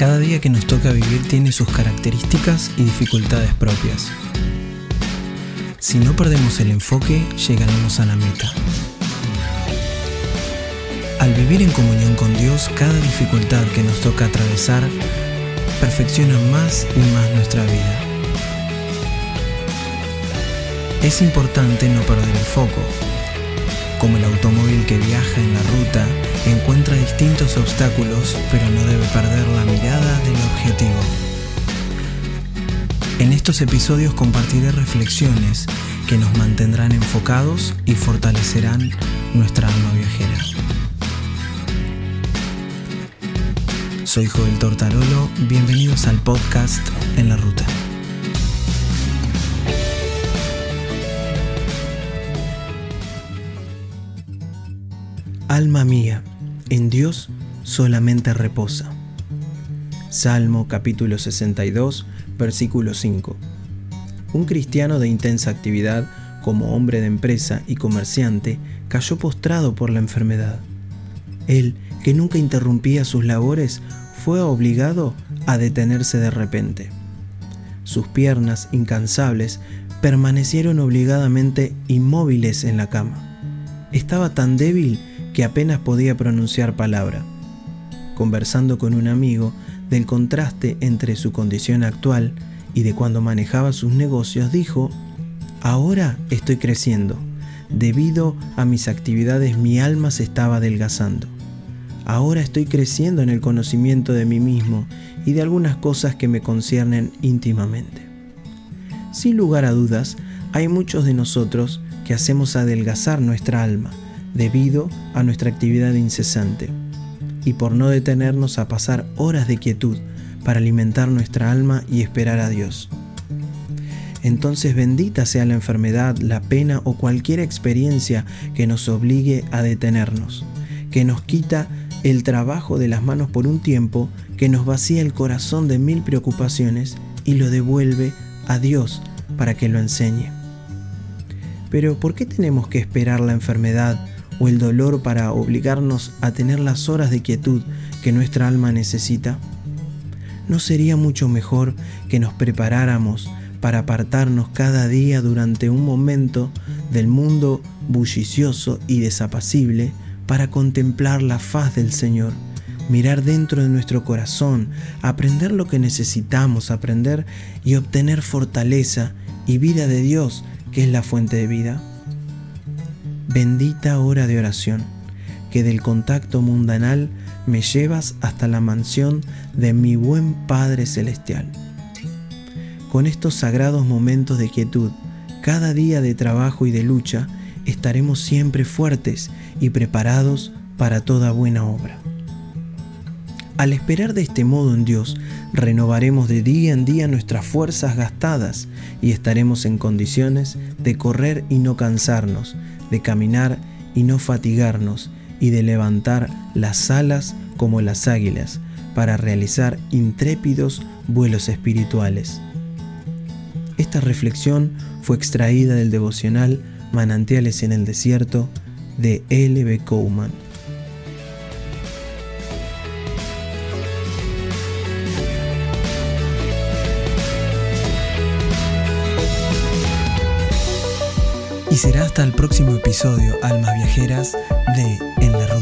Cada día que nos toca vivir tiene sus características y dificultades propias. Si no perdemos el enfoque, llegaremos a la meta. Al vivir en comunión con Dios, cada dificultad que nos toca atravesar perfecciona más y más nuestra vida. Es importante no perder el foco. Como el automóvil que viaja en la ruta, encuentra distintos obstáculos, pero no debe perder la mirada del objetivo. En estos episodios compartiré reflexiones que nos mantendrán enfocados y fortalecerán nuestra alma viajera. Soy Joel Tortarolo, bienvenidos al podcast En la Ruta. Alma mía, en Dios solamente reposa. Salmo capítulo 62, versículo 5. Un cristiano de intensa actividad, como hombre de empresa y comerciante, cayó postrado por la enfermedad. Él, que nunca interrumpía sus labores, fue obligado a detenerse de repente. Sus piernas, incansables, permanecieron obligadamente inmóviles en la cama. Estaba tan débil que apenas podía pronunciar palabra. Conversando con un amigo del contraste entre su condición actual y de cuando manejaba sus negocios, dijo, Ahora estoy creciendo. Debido a mis actividades mi alma se estaba adelgazando. Ahora estoy creciendo en el conocimiento de mí mismo y de algunas cosas que me conciernen íntimamente. Sin lugar a dudas, hay muchos de nosotros que hacemos adelgazar nuestra alma debido a nuestra actividad incesante y por no detenernos a pasar horas de quietud para alimentar nuestra alma y esperar a Dios. Entonces bendita sea la enfermedad, la pena o cualquier experiencia que nos obligue a detenernos, que nos quita el trabajo de las manos por un tiempo que nos vacía el corazón de mil preocupaciones y lo devuelve a Dios para que lo enseñe. Pero ¿por qué tenemos que esperar la enfermedad o el dolor para obligarnos a tener las horas de quietud que nuestra alma necesita? ¿No sería mucho mejor que nos preparáramos para apartarnos cada día durante un momento del mundo bullicioso y desapacible para contemplar la faz del Señor, mirar dentro de nuestro corazón, aprender lo que necesitamos aprender y obtener fortaleza y vida de Dios, que es la fuente de vida. Bendita hora de oración, que del contacto mundanal me llevas hasta la mansión de mi buen Padre Celestial. Con estos sagrados momentos de quietud, cada día de trabajo y de lucha, estaremos siempre fuertes y preparados para toda buena obra. Al esperar de este modo en Dios, renovaremos de día en día nuestras fuerzas gastadas y estaremos en condiciones de correr y no cansarnos, de caminar y no fatigarnos, y de levantar las alas como las águilas para realizar intrépidos vuelos espirituales. Esta reflexión fue extraída del devocional Manantiales en el Desierto de L.B. Cowman. Y será hasta el próximo episodio, Almas Viajeras, de En la Ruta.